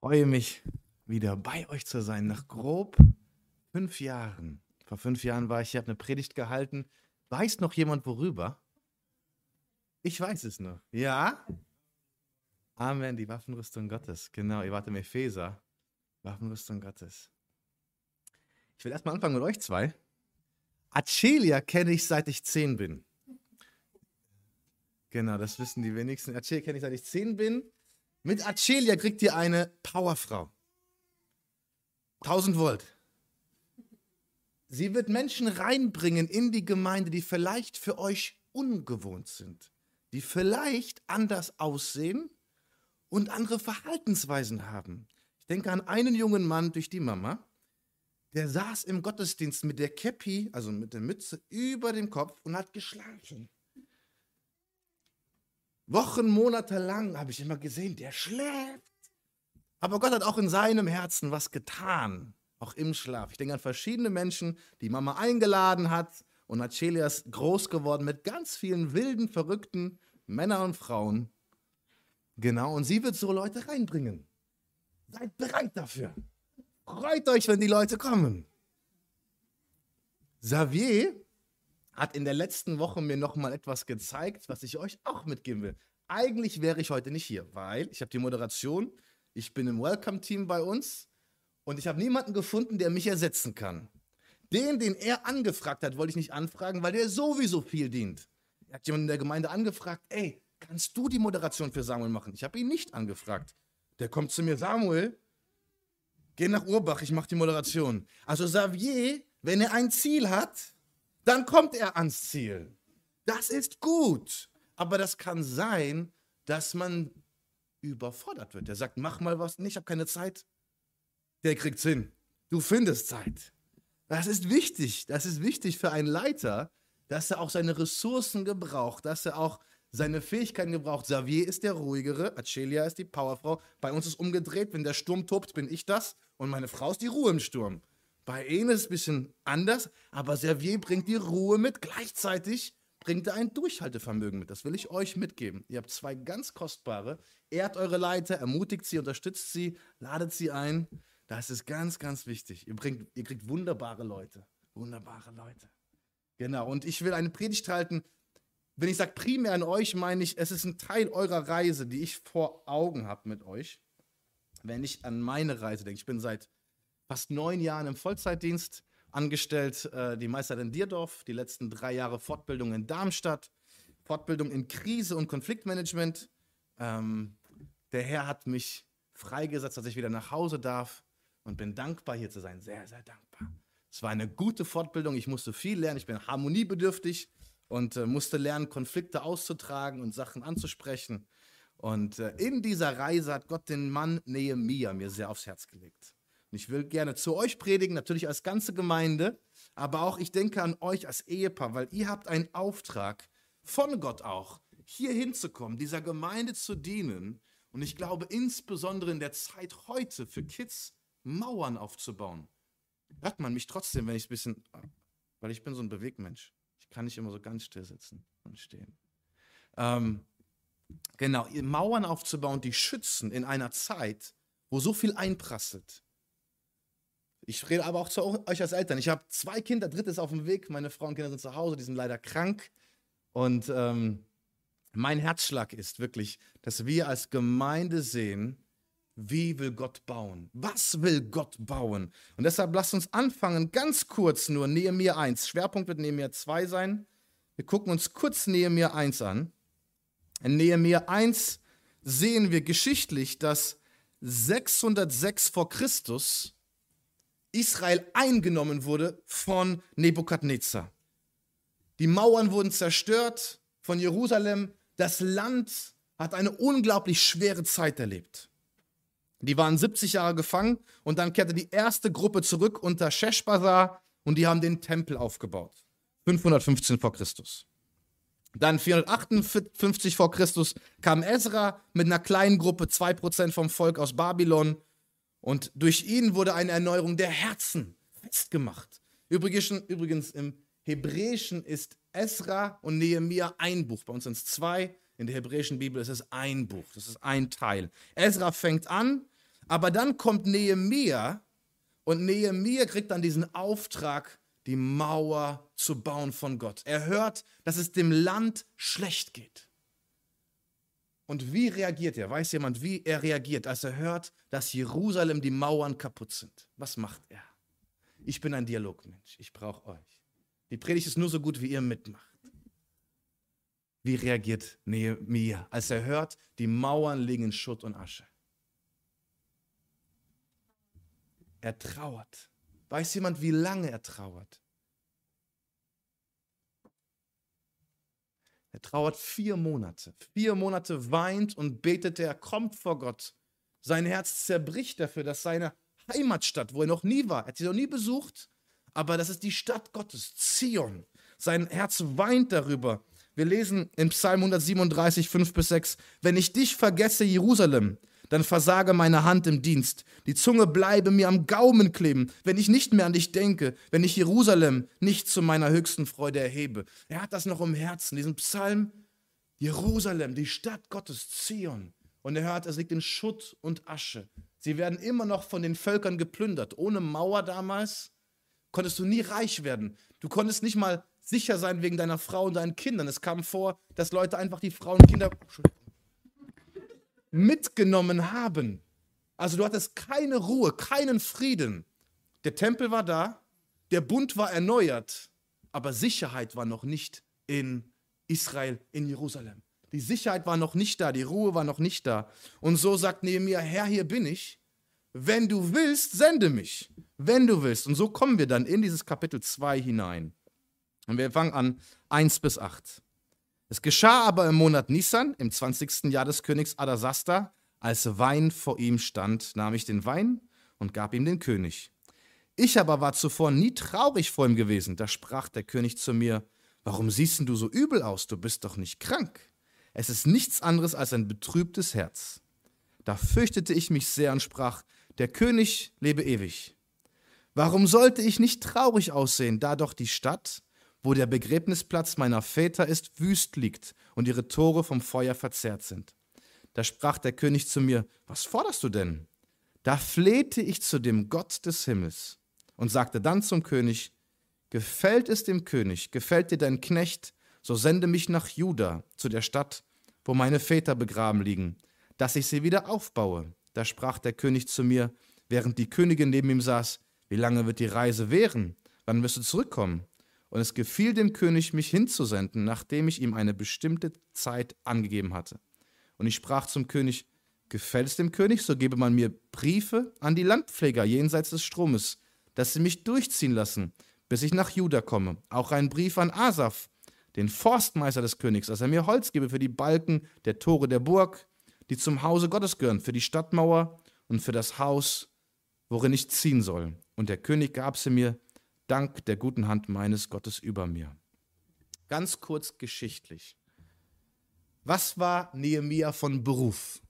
freue mich, wieder bei euch zu sein. Nach grob fünf Jahren. Vor fünf Jahren war ich hier, habe eine Predigt gehalten. Weiß noch jemand worüber? Ich weiß es noch. Ja? Amen, die Waffenrüstung Gottes. Genau, ihr wart im Epheser. Waffenrüstung Gottes. Ich will erstmal anfangen mit euch zwei. Acelia kenne ich seit ich zehn bin. Genau, das wissen die wenigsten. Acelia kenne ich seit ich zehn bin. Mit Acelia kriegt ihr eine Powerfrau. 1000 Volt. Sie wird Menschen reinbringen in die Gemeinde, die vielleicht für euch ungewohnt sind, die vielleicht anders aussehen und andere Verhaltensweisen haben. Ich denke an einen jungen Mann durch die Mama, der saß im Gottesdienst mit der Käppi, also mit der Mütze, über dem Kopf und hat geschlafen. Wochen, Monate lang habe ich immer gesehen, der schläft. Aber Gott hat auch in seinem Herzen was getan, auch im Schlaf. Ich denke an verschiedene Menschen, die Mama eingeladen hat und Acelia ist groß geworden mit ganz vielen wilden, verrückten Männern und Frauen. Genau, und sie wird so Leute reinbringen. Seid bereit dafür. Freut euch, wenn die Leute kommen. Xavier hat in der letzten Woche mir noch mal etwas gezeigt, was ich euch auch mitgeben will. Eigentlich wäre ich heute nicht hier, weil ich habe die Moderation, ich bin im Welcome-Team bei uns und ich habe niemanden gefunden, der mich ersetzen kann. Den, den er angefragt hat, wollte ich nicht anfragen, weil der sowieso viel dient. Er hat jemanden in der Gemeinde angefragt, ey, kannst du die Moderation für Samuel machen? Ich habe ihn nicht angefragt. Der kommt zu mir, Samuel, geh nach Urbach, ich mache die Moderation. Also Xavier, wenn er ein Ziel hat, dann kommt er ans Ziel. Das ist gut. Aber das kann sein, dass man überfordert wird. Der sagt, mach mal was. Ich habe keine Zeit. Der kriegt's hin. Du findest Zeit. Das ist wichtig. Das ist wichtig für einen Leiter, dass er auch seine Ressourcen gebraucht, dass er auch seine Fähigkeiten gebraucht. Xavier ist der ruhigere, Acelia ist die Powerfrau. Bei uns ist umgedreht, wenn der Sturm tobt, bin ich das und meine Frau ist die Ruhe im Sturm. Bei ihnen ist es ein bisschen anders, aber Servier bringt die Ruhe mit. Gleichzeitig bringt er ein Durchhaltevermögen mit. Das will ich euch mitgeben. Ihr habt zwei ganz kostbare. Ehrt eure Leiter, ermutigt sie, unterstützt sie, ladet sie ein. Das ist ganz, ganz wichtig. Ihr, bringt, ihr kriegt wunderbare Leute. Wunderbare Leute. Genau. Und ich will eine Predigt halten. Wenn ich sage primär an euch, meine ich, es ist ein Teil eurer Reise, die ich vor Augen habe mit euch. Wenn ich an meine Reise denke, ich bin seit fast neun Jahren im Vollzeitdienst angestellt, äh, die Meister in Dierdorf, die letzten drei Jahre Fortbildung in Darmstadt, Fortbildung in Krise- und Konfliktmanagement. Ähm, der Herr hat mich freigesetzt, dass ich wieder nach Hause darf und bin dankbar, hier zu sein. Sehr, sehr dankbar. Es war eine gute Fortbildung. Ich musste viel lernen. Ich bin harmoniebedürftig und äh, musste lernen, Konflikte auszutragen und Sachen anzusprechen. Und äh, in dieser Reise hat Gott den Mann Nehemia mir sehr aufs Herz gelegt. Und ich will gerne zu euch predigen, natürlich als ganze Gemeinde, aber auch ich denke an euch als Ehepaar, weil ihr habt einen Auftrag von Gott auch, hier hinzukommen, dieser Gemeinde zu dienen. Und ich glaube insbesondere in der Zeit heute für Kids Mauern aufzubauen. Hört man mich trotzdem, wenn ich ein bisschen, weil ich bin so ein Bewegmensch. Ich kann nicht immer so ganz still sitzen und stehen. Ähm, genau, Mauern aufzubauen, die schützen in einer Zeit, wo so viel einprasselt. Ich rede aber auch zu euch als Eltern. Ich habe zwei Kinder, drittes auf dem Weg. Meine Frau und Kinder sind zu Hause, die sind leider krank. Und ähm, mein Herzschlag ist wirklich, dass wir als Gemeinde sehen, wie will Gott bauen? Was will Gott bauen? Und deshalb lasst uns anfangen, ganz kurz nur Nehemiah 1. Schwerpunkt wird Nehemiah 2 sein. Wir gucken uns kurz Nehemiah 1 an. In Nehemiah 1 sehen wir geschichtlich, dass 606 vor Christus Israel eingenommen wurde von Nebukadnezar. Die Mauern wurden zerstört von Jerusalem. Das Land hat eine unglaublich schwere Zeit erlebt. Die waren 70 Jahre gefangen und dann kehrte die erste Gruppe zurück unter Sheshbazzar und die haben den Tempel aufgebaut. 515 vor Christus. Dann 458 vor Christus kam Ezra mit einer kleinen Gruppe, 2% vom Volk aus Babylon und durch ihn wurde eine Erneuerung der Herzen festgemacht. Übrigens, im Hebräischen ist Esra und Nehemia ein Buch. Bei uns sind es zwei. In der hebräischen Bibel ist es ein Buch. Das ist ein Teil. Esra fängt an, Aber dann kommt Nehemia und Nehemia kriegt dann diesen Auftrag, die Mauer zu bauen von Gott. Er hört, dass es dem Land schlecht geht. Und wie reagiert er? Weiß jemand, wie er reagiert, als er hört, dass Jerusalem die Mauern kaputt sind? Was macht er? Ich bin ein Dialogmensch. Ich brauche euch. Die Predigt ist nur so gut, wie ihr mitmacht. Wie reagiert Nehemiah, als er hört, die Mauern liegen in Schutt und Asche? Er trauert. Weiß jemand, wie lange er trauert? Er trauert vier Monate. Vier Monate weint und betet er, kommt vor Gott. Sein Herz zerbricht dafür, dass seine Heimatstadt, wo er noch nie war, er hat sie noch nie besucht, aber das ist die Stadt Gottes, Zion. Sein Herz weint darüber. Wir lesen in Psalm 137, 5 bis 6, wenn ich dich vergesse, Jerusalem, dann versage meine Hand im Dienst. Die Zunge bleibe mir am Gaumen kleben, wenn ich nicht mehr an dich denke, wenn ich Jerusalem nicht zu meiner höchsten Freude erhebe. Er hat das noch im Herzen, diesen Psalm. Jerusalem, die Stadt Gottes, Zion. Und er hört, es liegt in Schutt und Asche. Sie werden immer noch von den Völkern geplündert. Ohne Mauer damals konntest du nie reich werden. Du konntest nicht mal sicher sein wegen deiner Frau und deinen Kindern. Es kam vor, dass Leute einfach die Frauen und Kinder mitgenommen haben. Also du hattest keine Ruhe, keinen Frieden. Der Tempel war da, der Bund war erneuert, aber Sicherheit war noch nicht in Israel, in Jerusalem. Die Sicherheit war noch nicht da, die Ruhe war noch nicht da. Und so sagt Nehemiah, Herr, hier bin ich. Wenn du willst, sende mich. Wenn du willst. Und so kommen wir dann in dieses Kapitel 2 hinein. Und wir fangen an 1 bis 8. Es geschah aber im Monat Nisan, im 20. Jahr des Königs Adasasta, als Wein vor ihm stand, nahm ich den Wein und gab ihm den König. Ich aber war zuvor nie traurig vor ihm gewesen. Da sprach der König zu mir, Warum siehst du so übel aus? Du bist doch nicht krank. Es ist nichts anderes als ein betrübtes Herz. Da fürchtete ich mich sehr und sprach, Der König lebe ewig. Warum sollte ich nicht traurig aussehen, da doch die Stadt, wo der Begräbnisplatz meiner Väter ist, wüst liegt und ihre Tore vom Feuer verzehrt sind. Da sprach der König zu mir, was forderst du denn? Da flehte ich zu dem Gott des Himmels und sagte dann zum König, gefällt es dem König, gefällt dir dein Knecht, so sende mich nach Juda, zu der Stadt, wo meine Väter begraben liegen, dass ich sie wieder aufbaue. Da sprach der König zu mir, während die Königin neben ihm saß, wie lange wird die Reise währen? Wann wirst du zurückkommen? Und es gefiel dem König, mich hinzusenden, nachdem ich ihm eine bestimmte Zeit angegeben hatte. Und ich sprach zum König, gefällt es dem König, so gebe man mir Briefe an die Landpfleger jenseits des Stromes, dass sie mich durchziehen lassen, bis ich nach Juda komme. Auch einen Brief an Asaf, den Forstmeister des Königs, dass er mir Holz gebe für die Balken der Tore der Burg, die zum Hause Gottes gehören, für die Stadtmauer und für das Haus, worin ich ziehen soll. Und der König gab sie mir dank der guten Hand meines Gottes über mir. Ganz kurz geschichtlich. Was war Nehemia von Beruf?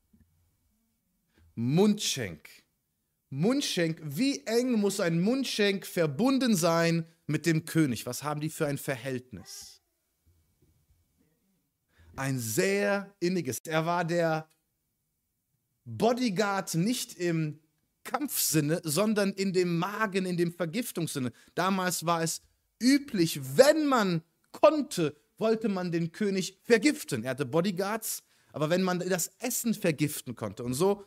Mundschenk. Mundschenk, wie eng muss ein Mundschenk verbunden sein mit dem König? Was haben die für ein Verhältnis? Ein sehr inniges. Er war der Bodyguard nicht im Kampfsinne, sondern in dem Magen, in dem Vergiftungssinne. Damals war es üblich, wenn man konnte, wollte man den König vergiften. Er hatte Bodyguards, aber wenn man das Essen vergiften konnte. Und so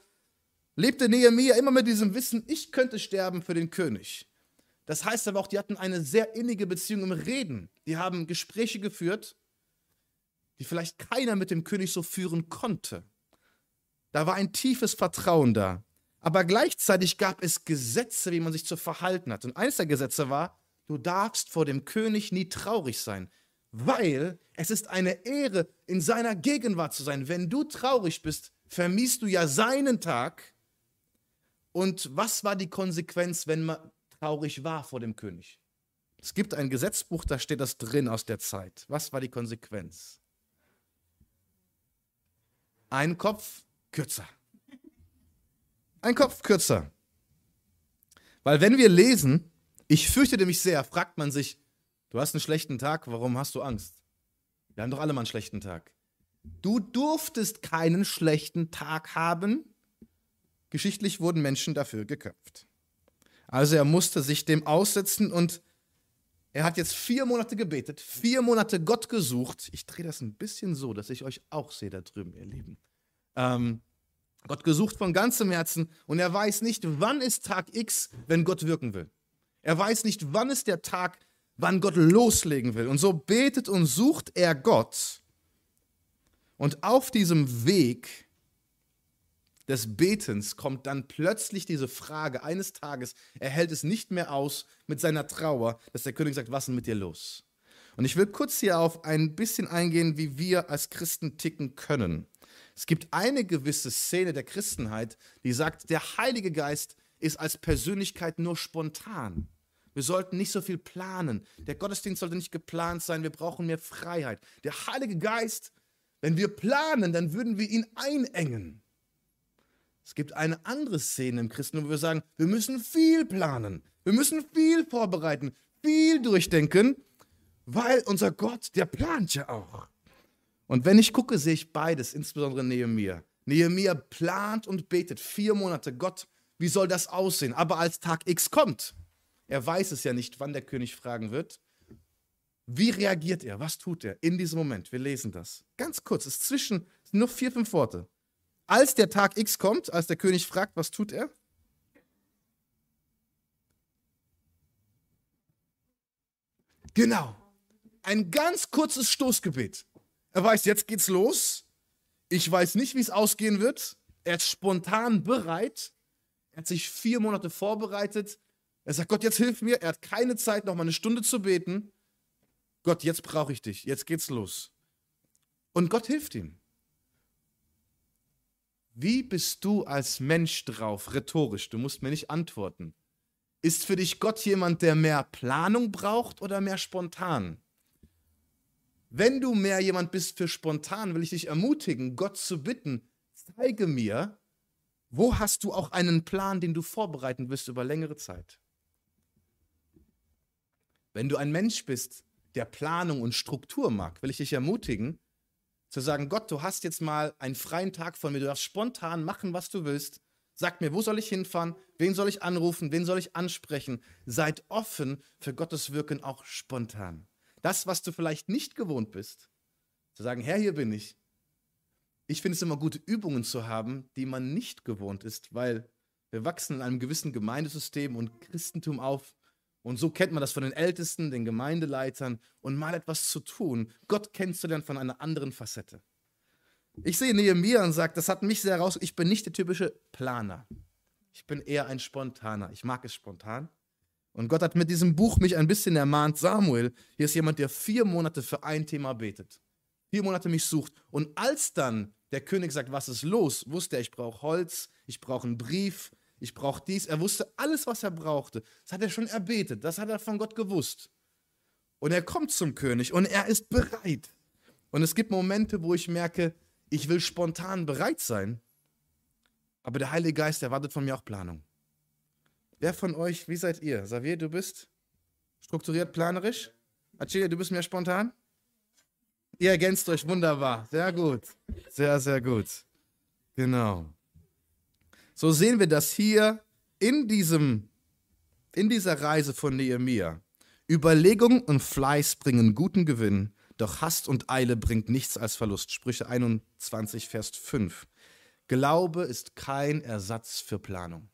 lebte Nehemiah immer mit diesem Wissen, ich könnte sterben für den König. Das heißt aber auch, die hatten eine sehr innige Beziehung im Reden. Die haben Gespräche geführt, die vielleicht keiner mit dem König so führen konnte. Da war ein tiefes Vertrauen da. Aber gleichzeitig gab es Gesetze, wie man sich zu verhalten hat. Und eines der Gesetze war, du darfst vor dem König nie traurig sein, weil es ist eine Ehre, in seiner Gegenwart zu sein. Wenn du traurig bist, vermiest du ja seinen Tag. Und was war die Konsequenz, wenn man traurig war vor dem König? Es gibt ein Gesetzbuch, da steht das drin aus der Zeit. Was war die Konsequenz? Ein Kopf kürzer ein Kopf kürzer. Weil wenn wir lesen, ich fürchtete mich sehr, fragt man sich, du hast einen schlechten Tag, warum hast du Angst? Wir haben doch alle mal einen schlechten Tag. Du durftest keinen schlechten Tag haben, Geschichtlich wurden Menschen dafür geköpft. Also er musste sich dem aussetzen und er hat jetzt vier Monate gebetet, vier Monate Gott gesucht. Ich drehe das ein bisschen so, dass ich euch auch sehe da drüben, ihr Lieben. Ähm, Gott gesucht von ganzem Herzen und er weiß nicht, wann ist Tag X, wenn Gott wirken will. Er weiß nicht, wann ist der Tag, wann Gott loslegen will. Und so betet und sucht er Gott. Und auf diesem Weg des Betens kommt dann plötzlich diese Frage eines Tages, er hält es nicht mehr aus mit seiner Trauer, dass der König sagt, was ist denn mit dir los? Und ich will kurz hier auf ein bisschen eingehen, wie wir als Christen ticken können. Es gibt eine gewisse Szene der Christenheit, die sagt, der Heilige Geist ist als Persönlichkeit nur spontan. Wir sollten nicht so viel planen. Der Gottesdienst sollte nicht geplant sein. Wir brauchen mehr Freiheit. Der Heilige Geist, wenn wir planen, dann würden wir ihn einengen. Es gibt eine andere Szene im Christentum, wo wir sagen, wir müssen viel planen. Wir müssen viel vorbereiten, viel durchdenken, weil unser Gott, der plant ja auch. Und wenn ich gucke, sehe ich beides, insbesondere Nehemiah. Nehemiah plant und betet vier Monate. Gott, wie soll das aussehen? Aber als Tag X kommt, er weiß es ja nicht, wann der König fragen wird. Wie reagiert er? Was tut er in diesem Moment? Wir lesen das. Ganz kurz, es ist zwischen, nur vier, fünf Worte. Als der Tag X kommt, als der König fragt, was tut er? Genau. Ein ganz kurzes Stoßgebet. Er weiß, jetzt geht's los. Ich weiß nicht, wie es ausgehen wird. Er ist spontan bereit. Er hat sich vier Monate vorbereitet. Er sagt, Gott, jetzt hilf mir. Er hat keine Zeit, noch mal eine Stunde zu beten. Gott, jetzt brauche ich dich. Jetzt geht's los. Und Gott hilft ihm. Wie bist du als Mensch drauf, rhetorisch? Du musst mir nicht antworten. Ist für dich Gott jemand, der mehr Planung braucht oder mehr spontan? Wenn du mehr jemand bist für spontan, will ich dich ermutigen, Gott zu bitten, zeige mir, wo hast du auch einen Plan, den du vorbereiten wirst über längere Zeit. Wenn du ein Mensch bist, der Planung und Struktur mag, will ich dich ermutigen, zu sagen, Gott, du hast jetzt mal einen freien Tag von mir, du darfst spontan machen, was du willst. Sag mir, wo soll ich hinfahren? Wen soll ich anrufen? Wen soll ich ansprechen? Seid offen für Gottes Wirken auch spontan. Das, was du vielleicht nicht gewohnt bist, zu sagen, Herr, hier bin ich. Ich finde es immer gut, Übungen zu haben, die man nicht gewohnt ist, weil wir wachsen in einem gewissen Gemeindesystem und Christentum auf. Und so kennt man das von den Ältesten, den Gemeindeleitern und mal etwas zu tun, Gott kennenzulernen von einer anderen Facette. Ich sehe Nehemiah und sage, das hat mich sehr raus. Ich bin nicht der typische Planer. Ich bin eher ein Spontaner. Ich mag es spontan. Und Gott hat mit diesem Buch mich ein bisschen ermahnt, Samuel, hier ist jemand, der vier Monate für ein Thema betet. Vier Monate mich sucht. Und als dann der König sagt, was ist los, wusste er, ich brauche Holz, ich brauche einen Brief, ich brauche dies. Er wusste alles, was er brauchte. Das hat er schon erbetet, das hat er von Gott gewusst. Und er kommt zum König und er ist bereit. Und es gibt Momente, wo ich merke, ich will spontan bereit sein, aber der Heilige Geist erwartet von mir auch Planung. Wer von euch, wie seid ihr? Xavier, du bist strukturiert, planerisch? Achilia, du bist mehr spontan? Ihr ergänzt euch wunderbar. Sehr gut. Sehr, sehr gut. Genau. So sehen wir das hier in, diesem, in dieser Reise von Nehemia. Überlegung und Fleiß bringen guten Gewinn, doch Hast und Eile bringt nichts als Verlust. Sprüche 21, Vers 5. Glaube ist kein Ersatz für Planung.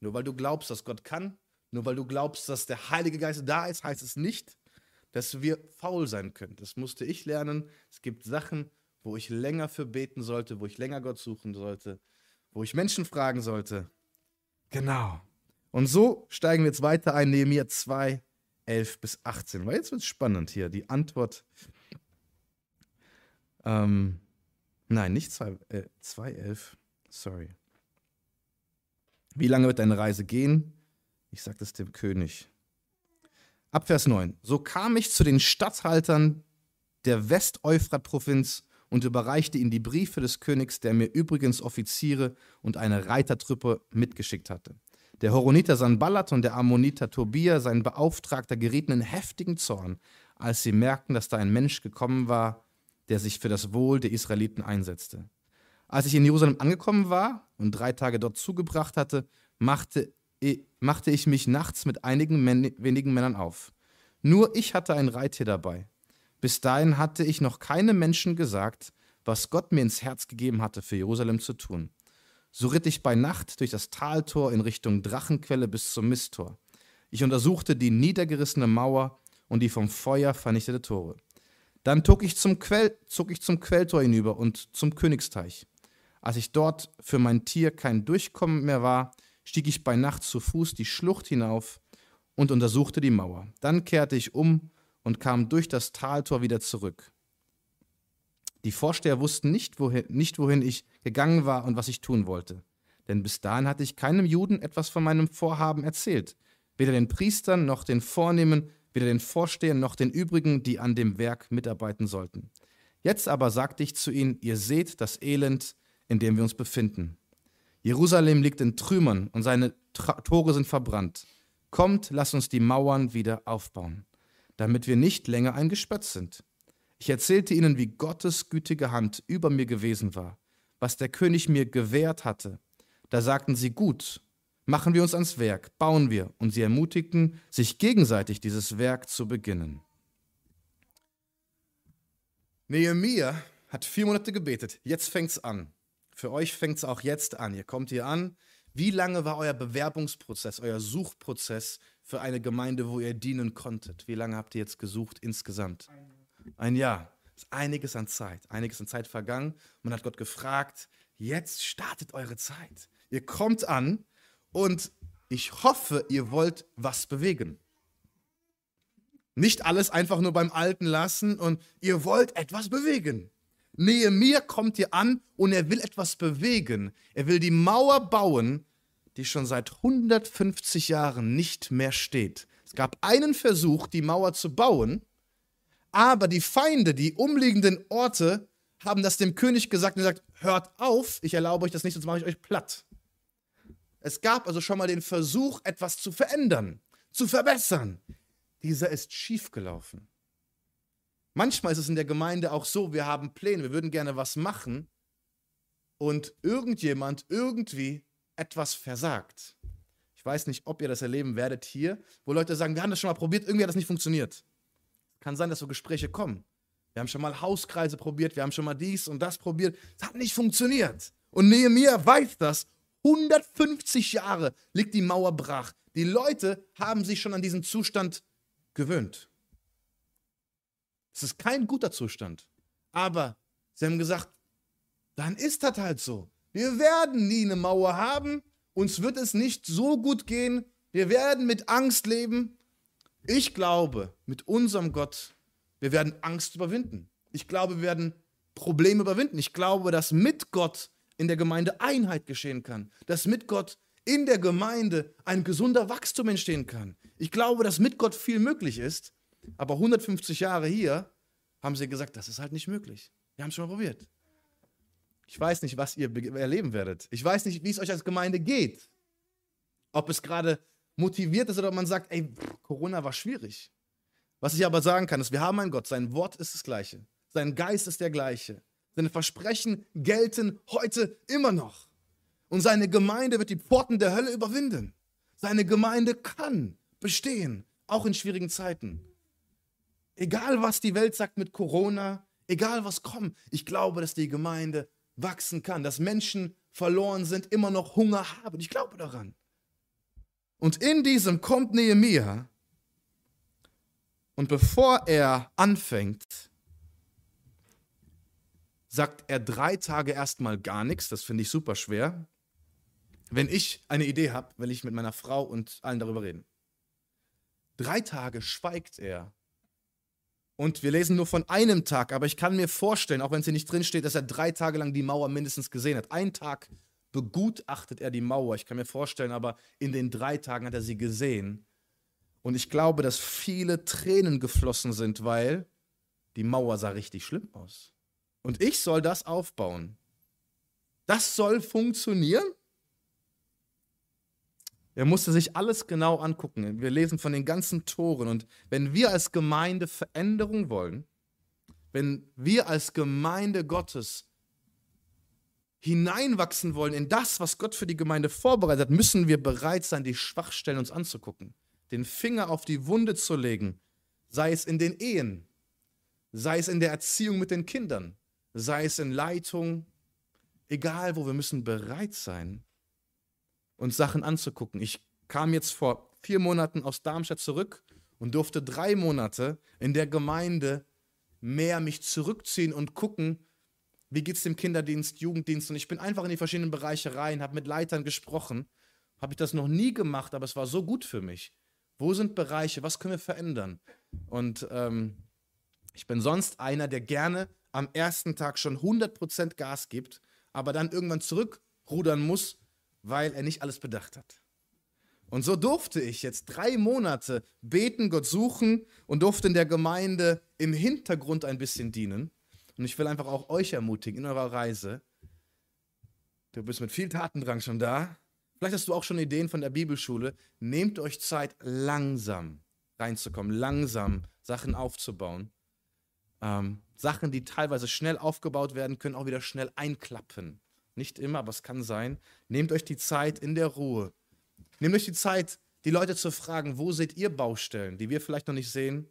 Nur weil du glaubst, dass Gott kann, nur weil du glaubst, dass der Heilige Geist da ist, heißt es nicht, dass wir faul sein können. Das musste ich lernen. Es gibt Sachen, wo ich länger für beten sollte, wo ich länger Gott suchen sollte, wo ich Menschen fragen sollte. Genau. Und so steigen wir jetzt weiter ein, Nehemiah 2, 11 bis 18. Weil jetzt wird es spannend hier. Die Antwort. Ähm, nein, nicht 2, äh, 2, 11. Sorry. Wie lange wird deine Reise gehen? Ich sage das dem König. Ab Vers 9. So kam ich zu den Statthaltern der West-Euphrat-Provinz und überreichte ihnen die Briefe des Königs, der mir übrigens Offiziere und eine Reitertruppe mitgeschickt hatte. Der Horoniter Sanballat und der Ammoniter Tobia, sein Beauftragter, gerieten in heftigen Zorn, als sie merkten, dass da ein Mensch gekommen war, der sich für das Wohl der Israeliten einsetzte. Als ich in Jerusalem angekommen war und drei Tage dort zugebracht hatte, machte, machte ich mich nachts mit einigen Män wenigen Männern auf. Nur ich hatte ein Reittier dabei. Bis dahin hatte ich noch keinem Menschen gesagt, was Gott mir ins Herz gegeben hatte, für Jerusalem zu tun. So ritt ich bei Nacht durch das Taltor in Richtung Drachenquelle bis zum Misttor. Ich untersuchte die niedergerissene Mauer und die vom Feuer vernichtete Tore. Dann zog ich zum, Quell, zog ich zum Quelltor hinüber und zum Königsteich. Als ich dort für mein Tier kein Durchkommen mehr war, stieg ich bei Nacht zu Fuß die Schlucht hinauf und untersuchte die Mauer. Dann kehrte ich um und kam durch das Taltor wieder zurück. Die Vorsteher wussten nicht wohin, nicht, wohin ich gegangen war und was ich tun wollte. Denn bis dahin hatte ich keinem Juden etwas von meinem Vorhaben erzählt, weder den Priestern noch den Vornehmen, weder den Vorstehern noch den übrigen, die an dem Werk mitarbeiten sollten. Jetzt aber sagte ich zu ihnen, ihr seht das Elend, in dem wir uns befinden. Jerusalem liegt in Trümmern und seine Tore sind verbrannt. Kommt, lasst uns die Mauern wieder aufbauen, damit wir nicht länger ein Gespötz sind. Ich erzählte ihnen, wie Gottes gütige Hand über mir gewesen war, was der König mir gewährt hatte. Da sagten sie, gut, machen wir uns ans Werk, bauen wir, und sie ermutigten, sich gegenseitig dieses Werk zu beginnen. Nehemiah hat vier Monate gebetet, jetzt fängt's an. Für euch fängt es auch jetzt an. Ihr kommt hier an. Wie lange war euer Bewerbungsprozess, euer Suchprozess für eine Gemeinde, wo ihr dienen konntet? Wie lange habt ihr jetzt gesucht insgesamt? Ein Jahr. Ist einiges an Zeit. Einiges an Zeit vergangen. Man hat Gott gefragt, jetzt startet eure Zeit. Ihr kommt an und ich hoffe, ihr wollt was bewegen. Nicht alles einfach nur beim Alten lassen und ihr wollt etwas bewegen. Nehemiah kommt hier an und er will etwas bewegen. Er will die Mauer bauen, die schon seit 150 Jahren nicht mehr steht. Es gab einen Versuch, die Mauer zu bauen, aber die Feinde, die umliegenden Orte, haben das dem König gesagt und gesagt, hört auf, ich erlaube euch das nicht, sonst mache ich euch platt. Es gab also schon mal den Versuch, etwas zu verändern, zu verbessern. Dieser ist schiefgelaufen. Manchmal ist es in der Gemeinde auch so, wir haben Pläne, wir würden gerne was machen und irgendjemand irgendwie etwas versagt. Ich weiß nicht, ob ihr das erleben werdet hier, wo Leute sagen, wir haben das schon mal probiert, irgendwie hat das nicht funktioniert. Kann sein, dass so Gespräche kommen. Wir haben schon mal Hauskreise probiert, wir haben schon mal dies und das probiert. Es hat nicht funktioniert. Und Nehemiah weiß das. 150 Jahre liegt die Mauer brach. Die Leute haben sich schon an diesen Zustand gewöhnt. Es ist kein guter Zustand. Aber sie haben gesagt, dann ist das halt so. Wir werden nie eine Mauer haben. Uns wird es nicht so gut gehen. Wir werden mit Angst leben. Ich glaube, mit unserem Gott, wir werden Angst überwinden. Ich glaube, wir werden Probleme überwinden. Ich glaube, dass mit Gott in der Gemeinde Einheit geschehen kann. Dass mit Gott in der Gemeinde ein gesunder Wachstum entstehen kann. Ich glaube, dass mit Gott viel möglich ist. Aber 150 Jahre hier haben sie gesagt, das ist halt nicht möglich. Wir haben es schon mal probiert. Ich weiß nicht, was ihr erleben werdet. Ich weiß nicht, wie es euch als Gemeinde geht. Ob es gerade motiviert ist oder ob man sagt, ey, Corona war schwierig. Was ich aber sagen kann, ist, wir haben einen Gott, sein Wort ist das gleiche. Sein Geist ist der gleiche. Seine Versprechen gelten heute immer noch. Und seine Gemeinde wird die Pforten der Hölle überwinden. Seine Gemeinde kann bestehen, auch in schwierigen Zeiten. Egal, was die Welt sagt mit Corona, egal was kommt, ich glaube, dass die Gemeinde wachsen kann, dass Menschen verloren sind, immer noch Hunger haben. Ich glaube daran. Und in diesem kommt Nehemiah und bevor er anfängt, sagt er drei Tage erstmal gar nichts. Das finde ich super schwer. Wenn ich eine Idee habe, will ich mit meiner Frau und allen darüber reden. Drei Tage schweigt er und wir lesen nur von einem Tag, aber ich kann mir vorstellen, auch wenn es hier nicht drin steht, dass er drei Tage lang die Mauer mindestens gesehen hat. Einen Tag begutachtet er die Mauer. Ich kann mir vorstellen, aber in den drei Tagen hat er sie gesehen. Und ich glaube, dass viele Tränen geflossen sind, weil die Mauer sah richtig schlimm aus. Und ich soll das aufbauen. Das soll funktionieren? Er musste sich alles genau angucken. Wir lesen von den ganzen Toren. Und wenn wir als Gemeinde Veränderung wollen, wenn wir als Gemeinde Gottes hineinwachsen wollen in das, was Gott für die Gemeinde vorbereitet hat, müssen wir bereit sein, die Schwachstellen uns anzugucken, den Finger auf die Wunde zu legen, sei es in den Ehen, sei es in der Erziehung mit den Kindern, sei es in Leitung, egal wo, wir müssen bereit sein, uns Sachen anzugucken. Ich kam jetzt vor vier Monaten aus Darmstadt zurück und durfte drei Monate in der Gemeinde mehr mich zurückziehen und gucken, wie geht es dem Kinderdienst, Jugenddienst. Und ich bin einfach in die verschiedenen Bereiche rein, habe mit Leitern gesprochen. Habe ich das noch nie gemacht, aber es war so gut für mich. Wo sind Bereiche? Was können wir verändern? Und ähm, ich bin sonst einer, der gerne am ersten Tag schon 100% Gas gibt, aber dann irgendwann zurückrudern muss, weil er nicht alles bedacht hat. Und so durfte ich jetzt drei Monate beten, Gott suchen und durfte in der Gemeinde im Hintergrund ein bisschen dienen. Und ich will einfach auch euch ermutigen in eurer Reise. Du bist mit viel Tatendrang schon da. Vielleicht hast du auch schon Ideen von der Bibelschule. Nehmt euch Zeit, langsam reinzukommen, langsam Sachen aufzubauen. Ähm, Sachen, die teilweise schnell aufgebaut werden, können auch wieder schnell einklappen. Nicht immer, aber es kann sein. Nehmt euch die Zeit in der Ruhe. Nehmt euch die Zeit, die Leute zu fragen, wo seht ihr Baustellen, die wir vielleicht noch nicht sehen?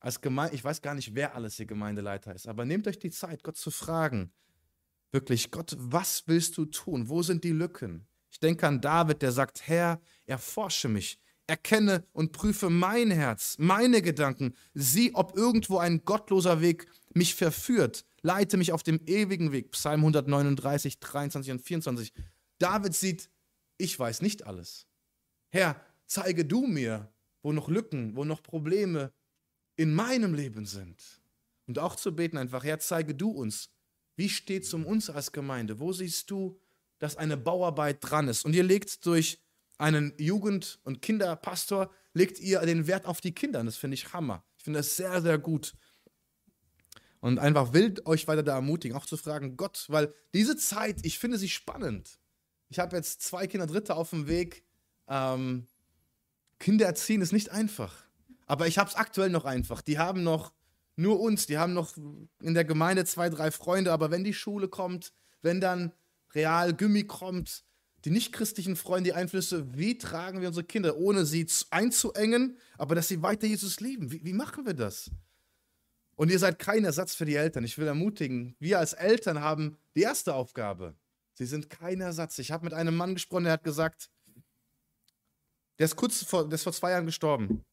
Als Gemeinde, ich weiß gar nicht, wer alles hier Gemeindeleiter ist, aber nehmt euch die Zeit, Gott zu fragen. Wirklich, Gott, was willst du tun? Wo sind die Lücken? Ich denke an David, der sagt, Herr, erforsche mich, erkenne und prüfe mein Herz, meine Gedanken, sieh, ob irgendwo ein gottloser Weg mich verführt, leite mich auf dem ewigen Weg. Psalm 139, 23 und 24. David sieht, ich weiß nicht alles. Herr, zeige du mir, wo noch Lücken, wo noch Probleme in meinem Leben sind. Und auch zu beten einfach, Herr, zeige du uns, wie steht es um uns als Gemeinde? Wo siehst du, dass eine Bauarbeit dran ist? Und ihr legt durch einen Jugend- und Kinderpastor, legt ihr den Wert auf die Kinder. Das finde ich Hammer. Ich finde das sehr, sehr gut. Und einfach will euch weiter da ermutigen, auch zu fragen, Gott, weil diese Zeit, ich finde sie spannend. Ich habe jetzt zwei Kinder, dritte auf dem Weg. Ähm, Kinder erziehen ist nicht einfach. Aber ich habe es aktuell noch einfach. Die haben noch nur uns, die haben noch in der Gemeinde zwei, drei Freunde. Aber wenn die Schule kommt, wenn dann Real Gummi kommt, die nichtchristlichen Freunde, die Einflüsse, wie tragen wir unsere Kinder, ohne sie einzuengen, aber dass sie weiter Jesus lieben? Wie, wie machen wir das? Und ihr seid kein Ersatz für die Eltern. Ich will ermutigen, wir als Eltern haben die erste Aufgabe. Sie sind kein Ersatz. Ich habe mit einem Mann gesprochen, der hat gesagt, der ist kurz vor, der ist vor zwei Jahren gestorben.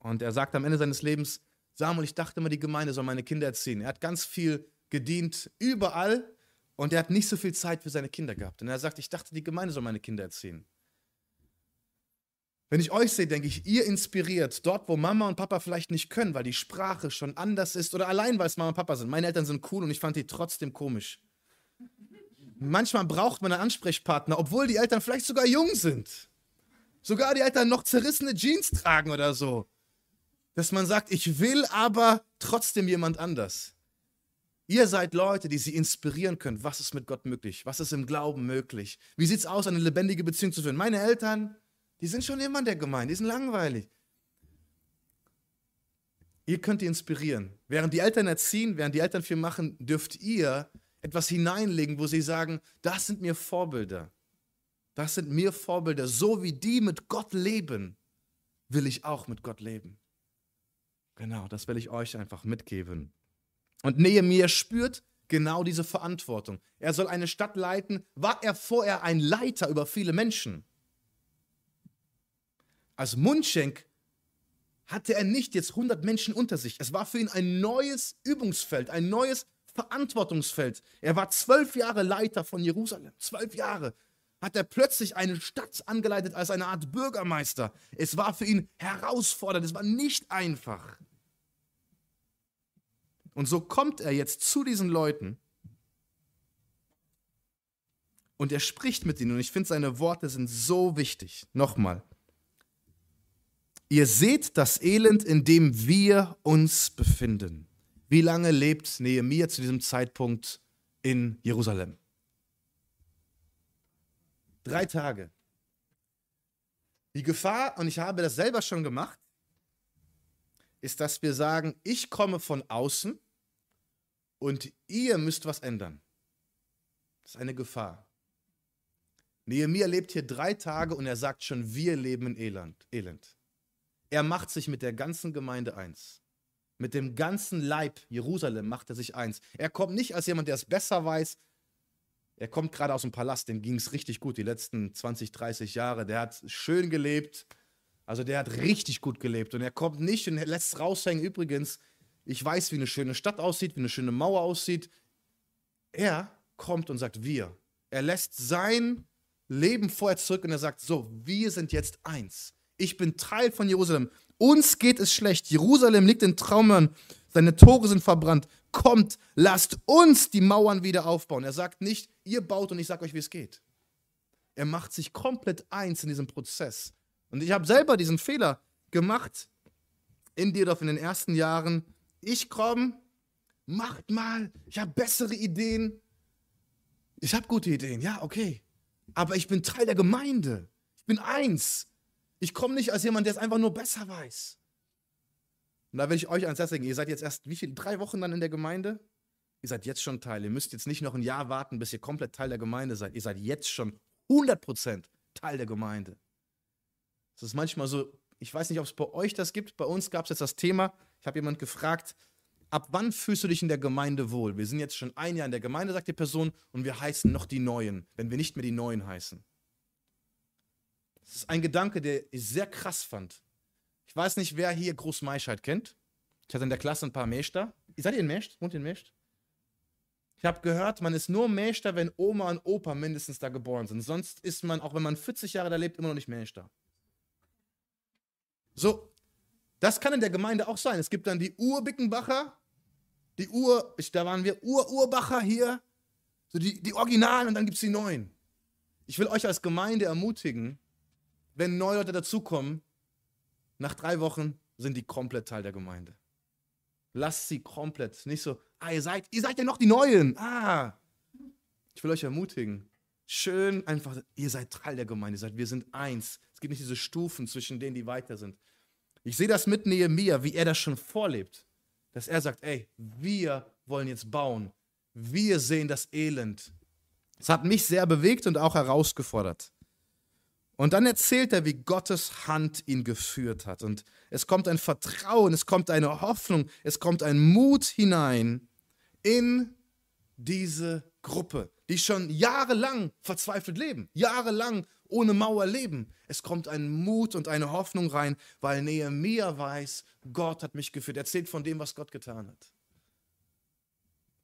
Und er sagt am Ende seines Lebens, Samuel, ich dachte immer, die Gemeinde soll meine Kinder erziehen. Er hat ganz viel gedient, überall, und er hat nicht so viel Zeit für seine Kinder gehabt. Und er sagt, ich dachte, die Gemeinde soll meine Kinder erziehen. Wenn ich euch sehe, denke ich, ihr inspiriert dort, wo Mama und Papa vielleicht nicht können, weil die Sprache schon anders ist oder allein, weil es Mama und Papa sind. Meine Eltern sind cool und ich fand die trotzdem komisch. Manchmal braucht man einen Ansprechpartner, obwohl die Eltern vielleicht sogar jung sind. Sogar die Eltern noch zerrissene Jeans tragen oder so dass man sagt, ich will aber trotzdem jemand anders. Ihr seid Leute, die sie inspirieren können. Was ist mit Gott möglich? Was ist im Glauben möglich? Wie sieht es aus, eine lebendige Beziehung zu führen? Meine Eltern, die sind schon immer in der Gemeinde, die sind langweilig. Ihr könnt die inspirieren. Während die Eltern erziehen, während die Eltern viel machen, dürft ihr etwas hineinlegen, wo sie sagen, das sind mir Vorbilder. Das sind mir Vorbilder. So wie die mit Gott leben, will ich auch mit Gott leben. Genau, das will ich euch einfach mitgeben. Und Nehemiah spürt genau diese Verantwortung. Er soll eine Stadt leiten. War er vorher ein Leiter über viele Menschen? Als Mundschenk hatte er nicht jetzt 100 Menschen unter sich. Es war für ihn ein neues Übungsfeld, ein neues Verantwortungsfeld. Er war zwölf Jahre Leiter von Jerusalem. Zwölf Jahre hat er plötzlich eine Stadt angeleitet als eine Art Bürgermeister. Es war für ihn herausfordernd, es war nicht einfach. Und so kommt er jetzt zu diesen Leuten und er spricht mit ihnen. Und ich finde, seine Worte sind so wichtig. Nochmal. Ihr seht das Elend, in dem wir uns befinden. Wie lange lebt Nehemiah zu diesem Zeitpunkt in Jerusalem? Drei Tage. Die Gefahr, und ich habe das selber schon gemacht, ist, dass wir sagen, ich komme von außen und ihr müsst was ändern. Das ist eine Gefahr. Nehemiah lebt hier drei Tage und er sagt schon, wir leben in Elend. Elend. Er macht sich mit der ganzen Gemeinde eins. Mit dem ganzen Leib Jerusalem macht er sich eins. Er kommt nicht als jemand, der es besser weiß. Er kommt gerade aus dem Palast, dem ging es richtig gut die letzten 20, 30 Jahre. Der hat schön gelebt. Also der hat richtig gut gelebt. Und er kommt nicht und lässt raushängen. Übrigens, ich weiß, wie eine schöne Stadt aussieht, wie eine schöne Mauer aussieht. Er kommt und sagt, wir. Er lässt sein Leben vorher zurück und er sagt, so, wir sind jetzt eins. Ich bin Teil von Jerusalem. Uns geht es schlecht. Jerusalem liegt in Traummern. Seine Tore sind verbrannt. Kommt, lasst uns die Mauern wieder aufbauen. Er sagt nicht, ihr baut und ich sage euch, wie es geht. Er macht sich komplett eins in diesem Prozess. Und ich habe selber diesen Fehler gemacht in Dirdorf in den ersten Jahren. Ich komme, macht mal, ich habe bessere Ideen. Ich habe gute Ideen, ja, okay aber ich bin Teil der Gemeinde. Ich bin eins. Ich komme nicht als jemand, der es einfach nur besser weiß. Und da will ich euch ans Herz legen, ihr seid jetzt erst wie viele, drei Wochen dann in der Gemeinde? Ihr seid jetzt schon Teil. Ihr müsst jetzt nicht noch ein Jahr warten, bis ihr komplett Teil der Gemeinde seid. Ihr seid jetzt schon 100% Teil der Gemeinde. Das ist manchmal so, ich weiß nicht, ob es bei euch das gibt. Bei uns gab es jetzt das Thema, ich habe jemand gefragt, ab wann fühlst du dich in der Gemeinde wohl? Wir sind jetzt schon ein Jahr in der Gemeinde, sagt die Person, und wir heißen noch die Neuen, wenn wir nicht mehr die Neuen heißen. Das ist ein Gedanke, der ich sehr krass fand. Ich weiß nicht, wer hier Großmeischheit kennt. Ich hatte in der Klasse ein paar Mäster. Seid ihr in Mescht? Wohnt ihr in Mescht? Ich habe gehört, man ist nur Mäster, wenn Oma und Opa mindestens da geboren sind. Sonst ist man, auch wenn man 40 Jahre da lebt, immer noch nicht Mäster. So, das kann in der Gemeinde auch sein. Es gibt dann die Urbickenbacher die Ur, da waren wir Ur-Urbacher hier, so die, die Originalen und dann gibt es die neuen. Ich will euch als Gemeinde ermutigen, wenn neue Leute dazukommen, nach drei Wochen sind die komplett Teil der Gemeinde. Lasst sie komplett. Nicht so, ah, ihr seid, ihr seid ja noch die Neuen. Ah. Ich will euch ermutigen. Schön einfach, ihr seid Teil der Gemeinde, seid, wir sind eins. Es gibt nicht diese Stufen zwischen denen, die weiter sind. Ich sehe das mit Nehemiah, wie er das schon vorlebt dass er sagt, ey, wir wollen jetzt bauen. Wir sehen das Elend. Das hat mich sehr bewegt und auch herausgefordert. Und dann erzählt er, wie Gottes Hand ihn geführt hat. Und es kommt ein Vertrauen, es kommt eine Hoffnung, es kommt ein Mut hinein in diese Gruppe, die schon jahrelang verzweifelt leben, jahrelang ohne Mauer leben. Es kommt ein Mut und eine Hoffnung rein, weil Nehemiah weiß, Gott hat mich geführt. Er erzählt von dem, was Gott getan hat.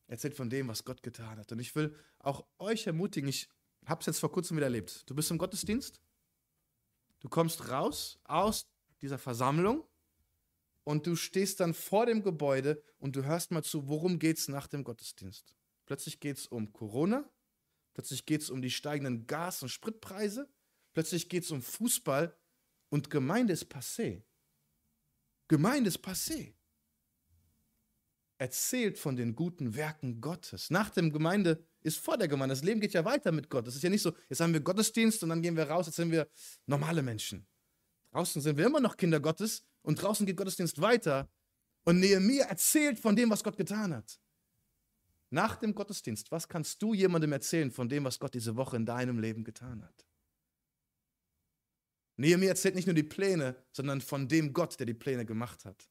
Er erzählt von dem, was Gott getan hat. Und ich will auch euch ermutigen, ich habe es jetzt vor kurzem wieder erlebt. Du bist im Gottesdienst, du kommst raus aus dieser Versammlung und du stehst dann vor dem Gebäude und du hörst mal zu, worum geht es nach dem Gottesdienst. Plötzlich geht es um Corona, plötzlich geht es um die steigenden Gas- und Spritpreise, Plötzlich geht es um Fußball und Gemeinde ist passé. Gemeinde ist passé. Erzählt von den guten Werken Gottes. Nach dem Gemeinde ist vor der Gemeinde. Das Leben geht ja weiter mit Gott. Es ist ja nicht so, jetzt haben wir Gottesdienst und dann gehen wir raus, jetzt sind wir normale Menschen. Draußen sind wir immer noch Kinder Gottes und draußen geht Gottesdienst weiter. Und Nehemiah erzählt von dem, was Gott getan hat. Nach dem Gottesdienst, was kannst du jemandem erzählen von dem, was Gott diese Woche in deinem Leben getan hat? Nehemiah erzählt nicht nur die Pläne, sondern von dem Gott, der die Pläne gemacht hat.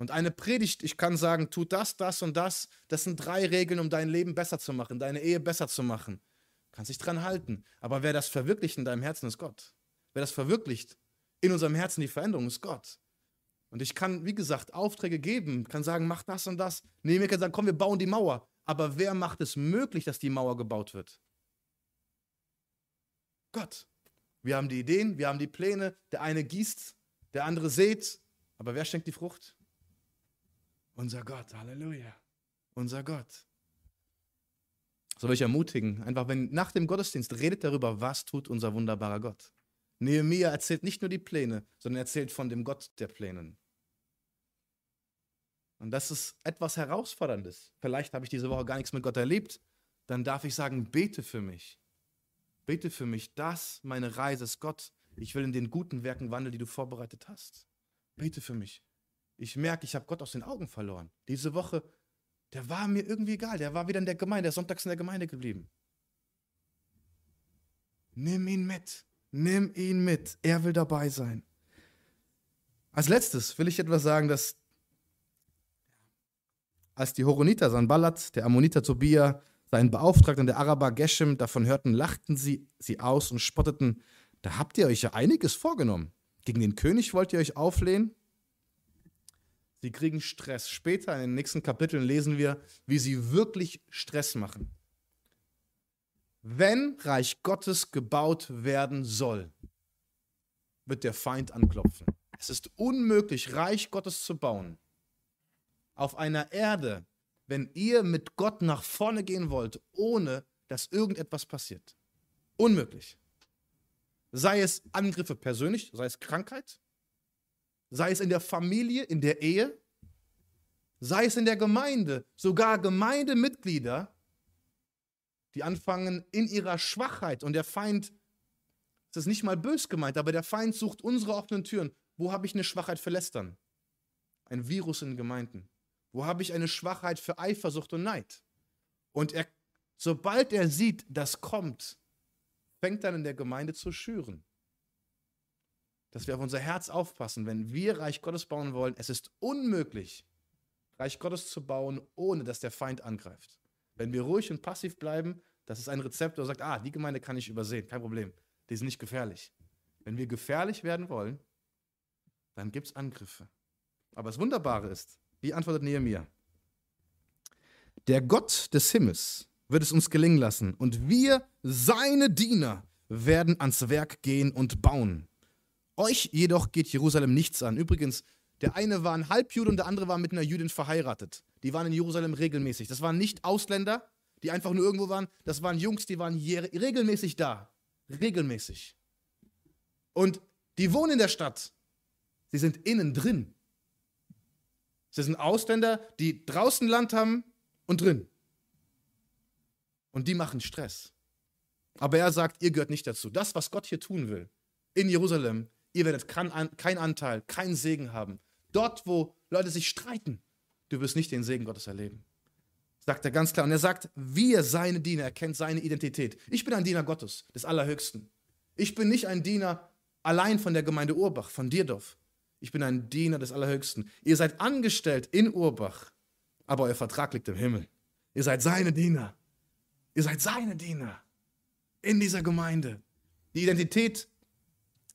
Und eine Predigt, ich kann sagen, tu das, das und das, das sind drei Regeln, um dein Leben besser zu machen, deine Ehe besser zu machen. Du kannst dich dran halten. Aber wer das verwirklicht in deinem Herzen, ist Gott. Wer das verwirklicht in unserem Herzen, die Veränderung, ist Gott. Und ich kann, wie gesagt, Aufträge geben, kann sagen, mach das und das. Nehemiah kann sagen, komm, wir bauen die Mauer. Aber wer macht es möglich, dass die Mauer gebaut wird? Gott. Wir haben die Ideen, wir haben die Pläne. Der eine gießt, der andere sät. Aber wer schenkt die Frucht? Unser Gott. Halleluja. Unser Gott. So will ich ermutigen, einfach wenn nach dem Gottesdienst redet darüber, was tut unser wunderbarer Gott. Nehemiah erzählt nicht nur die Pläne, sondern erzählt von dem Gott der Plänen. Und das ist etwas Herausforderndes. Vielleicht habe ich diese Woche gar nichts mit Gott erlebt. Dann darf ich sagen, bete für mich. Bete für mich, dass meine Reise ist Gott. Ich will in den guten Werken wandeln, die du vorbereitet hast. Bete für mich. Ich merke, ich habe Gott aus den Augen verloren. Diese Woche, der war mir irgendwie egal. Der war wieder in der Gemeinde, der ist sonntags in der Gemeinde geblieben. Nimm ihn mit. Nimm ihn mit. Er will dabei sein. Als letztes will ich etwas sagen, dass als die Horoniter Sanballat, der Ammoniter Tobia, seinen Beauftragten der Araber Geshem davon hörten, lachten sie sie aus und spotteten. Da habt ihr euch ja einiges vorgenommen. Gegen den König wollt ihr euch auflehnen? Sie kriegen Stress. Später in den nächsten Kapiteln lesen wir, wie sie wirklich Stress machen. Wenn Reich Gottes gebaut werden soll, wird der Feind anklopfen. Es ist unmöglich, Reich Gottes zu bauen auf einer Erde, wenn ihr mit Gott nach vorne gehen wollt, ohne dass irgendetwas passiert. Unmöglich. Sei es Angriffe persönlich, sei es Krankheit, sei es in der Familie, in der Ehe, sei es in der Gemeinde, sogar Gemeindemitglieder, die anfangen in ihrer Schwachheit und der Feind, das ist nicht mal bös gemeint, aber der Feind sucht unsere offenen Türen. Wo habe ich eine Schwachheit für Lästern? Ein Virus in Gemeinden. Wo habe ich eine Schwachheit für Eifersucht und Neid? Und er, sobald er sieht, das kommt, fängt dann in der Gemeinde zu schüren. Dass wir auf unser Herz aufpassen, wenn wir Reich Gottes bauen wollen. Es ist unmöglich, Reich Gottes zu bauen, ohne dass der Feind angreift. Wenn wir ruhig und passiv bleiben, das ist ein Rezept, der sagt, ah, die Gemeinde kann ich übersehen, kein Problem, die ist nicht gefährlich. Wenn wir gefährlich werden wollen, dann gibt es Angriffe. Aber das Wunderbare ist, wie antwortet Nehemiah? Der Gott des Himmels wird es uns gelingen lassen und wir, seine Diener, werden ans Werk gehen und bauen. Euch jedoch geht Jerusalem nichts an. Übrigens, der eine war ein Halbjude und der andere war mit einer Jüdin verheiratet. Die waren in Jerusalem regelmäßig. Das waren nicht Ausländer, die einfach nur irgendwo waren. Das waren Jungs, die waren regelmäßig da. Regelmäßig. Und die wohnen in der Stadt. Sie sind innen drin. Sie sind Ausländer, die draußen Land haben und drin. Und die machen Stress. Aber er sagt, ihr gehört nicht dazu. Das, was Gott hier tun will, in Jerusalem, ihr werdet keinen Anteil, keinen Segen haben. Dort, wo Leute sich streiten, du wirst nicht den Segen Gottes erleben. Sagt er ganz klar. Und er sagt, wir, seine Diener, er kennt seine Identität. Ich bin ein Diener Gottes, des Allerhöchsten. Ich bin nicht ein Diener allein von der Gemeinde Urbach, von Dierdorf. Ich bin ein Diener des Allerhöchsten. Ihr seid angestellt in Urbach, aber euer Vertrag liegt im Himmel. Ihr seid seine Diener. Ihr seid seine Diener in dieser Gemeinde. Die Identität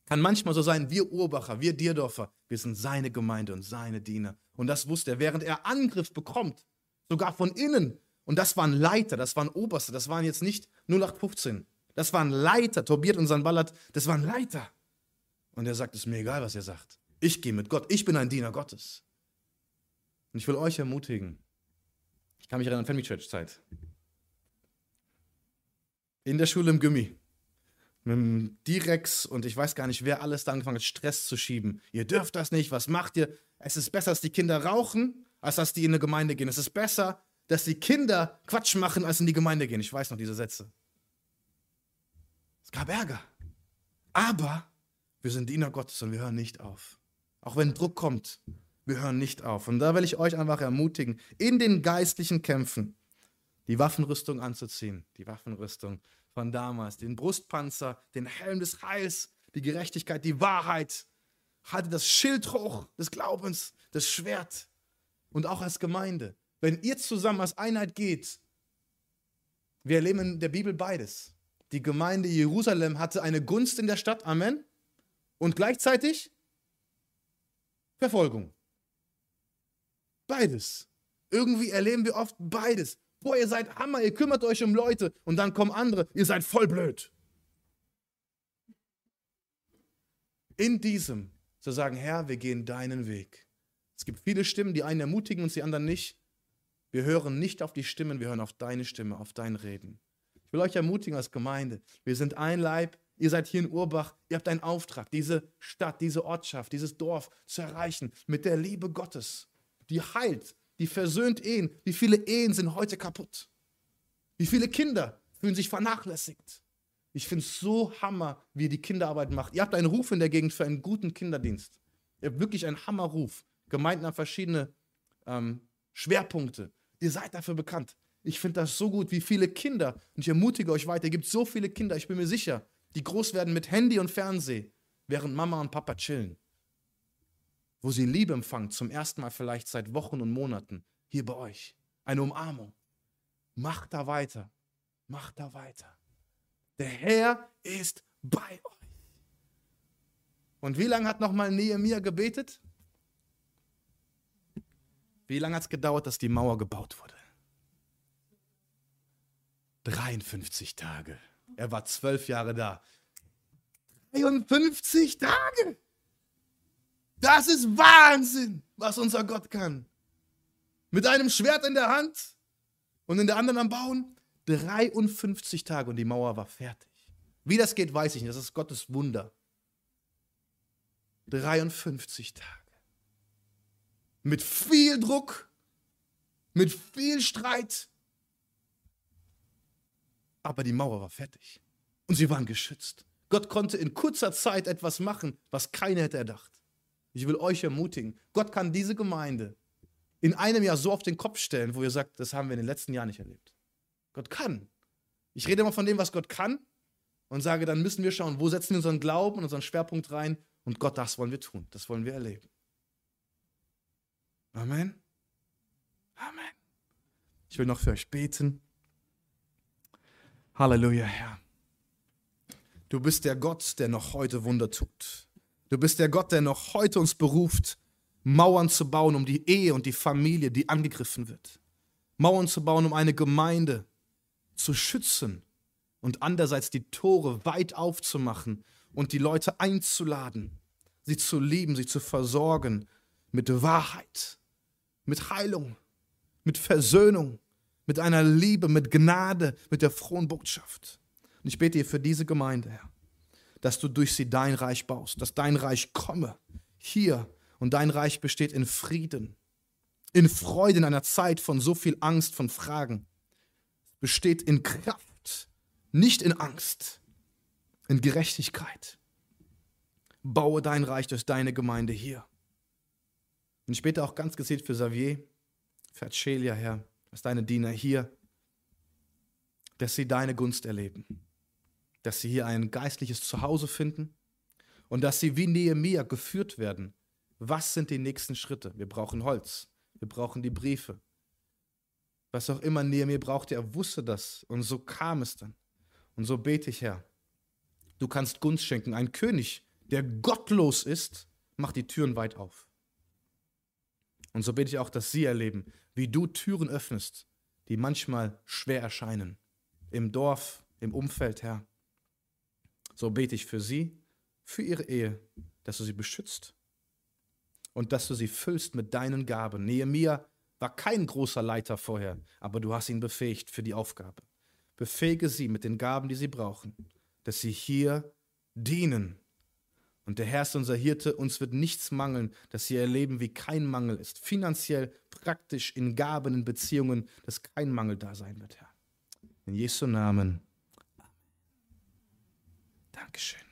kann manchmal so sein, wir Urbacher, wir Dierdorfer, wir sind seine Gemeinde und seine Diener. Und das wusste er, während er Angriff bekommt, sogar von innen. Und das waren Leiter, das waren Oberste, das waren jetzt nicht 0815. Das waren Leiter, Tobiat und Sanballat, das waren Leiter. Und er sagt, es ist mir egal, was ihr sagt. Ich gehe mit Gott. Ich bin ein Diener Gottes. Und ich will euch ermutigen. Ich kann mich erinnern an Family Church Zeit. In der Schule im Gummi. Mit dem Direx und ich weiß gar nicht, wer alles da angefangen hat, Stress zu schieben. Ihr dürft das nicht. Was macht ihr? Es ist besser, dass die Kinder rauchen, als dass die in eine Gemeinde gehen. Es ist besser, dass die Kinder Quatsch machen, als in die Gemeinde gehen. Ich weiß noch diese Sätze. Es gab Ärger. Aber wir sind Diener Gottes und wir hören nicht auf. Auch wenn Druck kommt, wir hören nicht auf. Und da will ich euch einfach ermutigen, in den geistlichen Kämpfen die Waffenrüstung anzuziehen. Die Waffenrüstung von damals, den Brustpanzer, den Helm des Heils, die Gerechtigkeit, die Wahrheit. Haltet das Schild hoch des Glaubens, das Schwert. Und auch als Gemeinde. Wenn ihr zusammen als Einheit geht, wir erleben in der Bibel beides. Die Gemeinde Jerusalem hatte eine Gunst in der Stadt, Amen. Und gleichzeitig Verfolgung. Beides. Irgendwie erleben wir oft beides. Boah, ihr seid Hammer, ihr kümmert euch um Leute und dann kommen andere, ihr seid voll blöd. In diesem zu sagen, Herr, wir gehen deinen Weg. Es gibt viele Stimmen, die einen ermutigen und die anderen nicht. Wir hören nicht auf die Stimmen, wir hören auf deine Stimme, auf dein Reden. Ich will euch ermutigen als Gemeinde. Wir sind ein Leib, Ihr seid hier in Urbach, ihr habt einen Auftrag, diese Stadt, diese Ortschaft, dieses Dorf zu erreichen mit der Liebe Gottes, die heilt, die versöhnt Ehen. Wie viele Ehen sind heute kaputt? Wie viele Kinder fühlen sich vernachlässigt? Ich finde es so hammer, wie ihr die Kinderarbeit macht. Ihr habt einen Ruf in der Gegend für einen guten Kinderdienst. Ihr habt wirklich einen Hammerruf. Gemeinden haben verschiedene ähm, Schwerpunkte. Ihr seid dafür bekannt. Ich finde das so gut, wie viele Kinder, und ich ermutige euch weiter, es gibt so viele Kinder, ich bin mir sicher, die groß werden mit Handy und Fernseh, während Mama und Papa chillen. Wo sie Liebe empfangen, zum ersten Mal vielleicht seit Wochen und Monaten, hier bei euch. Eine Umarmung. Macht da weiter. Macht da weiter. Der Herr ist bei euch. Und wie lange hat nochmal Nehemiah gebetet? Wie lange hat es gedauert, dass die Mauer gebaut wurde? 53 Tage. Er war zwölf Jahre da. 53 Tage! Das ist Wahnsinn, was unser Gott kann. Mit einem Schwert in der Hand und in der anderen am Bauen. 53 Tage und die Mauer war fertig. Wie das geht, weiß ich nicht. Das ist Gottes Wunder. 53 Tage. Mit viel Druck, mit viel Streit. Aber die Mauer war fertig. Und sie waren geschützt. Gott konnte in kurzer Zeit etwas machen, was keiner hätte erdacht. Ich will euch ermutigen, Gott kann diese Gemeinde in einem Jahr so auf den Kopf stellen, wo ihr sagt, das haben wir in den letzten Jahren nicht erlebt. Gott kann. Ich rede immer von dem, was Gott kann und sage, dann müssen wir schauen, wo setzen wir unseren Glauben und unseren Schwerpunkt rein und Gott, das wollen wir tun, das wollen wir erleben. Amen. Amen. Ich will noch für euch beten. Halleluja, Herr. Du bist der Gott, der noch heute Wunder tut. Du bist der Gott, der noch heute uns beruft, Mauern zu bauen um die Ehe und die Familie, die angegriffen wird. Mauern zu bauen, um eine Gemeinde zu schützen und andererseits die Tore weit aufzumachen und die Leute einzuladen, sie zu lieben, sie zu versorgen mit Wahrheit, mit Heilung, mit Versöhnung, mit einer Liebe, mit Gnade, mit der frohen Botschaft. Und ich bete dir für diese Gemeinde, Herr, dass du durch sie dein Reich baust, dass dein Reich komme hier und dein Reich besteht in Frieden, in Freude in einer Zeit von so viel Angst, von Fragen. Besteht in Kraft, nicht in Angst, in Gerechtigkeit. Baue dein Reich durch deine Gemeinde hier. Und bete auch ganz gezielt für Xavier, für Celia, Herr, dass deine Diener hier, dass sie deine Gunst erleben, dass sie hier ein geistliches Zuhause finden und dass sie wie Nehemiah geführt werden. Was sind die nächsten Schritte? Wir brauchen Holz, wir brauchen die Briefe. Was auch immer Nehemiah brauchte, er wusste das und so kam es dann. Und so bete ich, Herr, du kannst Gunst schenken. Ein König, der gottlos ist, macht die Türen weit auf. Und so bete ich auch, dass sie erleben, wie du Türen öffnest, die manchmal schwer erscheinen. Im Dorf, im Umfeld, Herr. So bete ich für sie, für ihre Ehe, dass du sie beschützt und dass du sie füllst mit deinen Gaben. Nehemiah war kein großer Leiter vorher, aber du hast ihn befähigt für die Aufgabe. Befähige sie mit den Gaben, die sie brauchen, dass sie hier dienen und der Herr ist unser Hirte, uns wird nichts mangeln, dass sie erleben, wie kein Mangel ist. Finanziell, praktisch, in Gaben, in Beziehungen, dass kein Mangel da sein wird, Herr. In Jesu Namen. Dankeschön.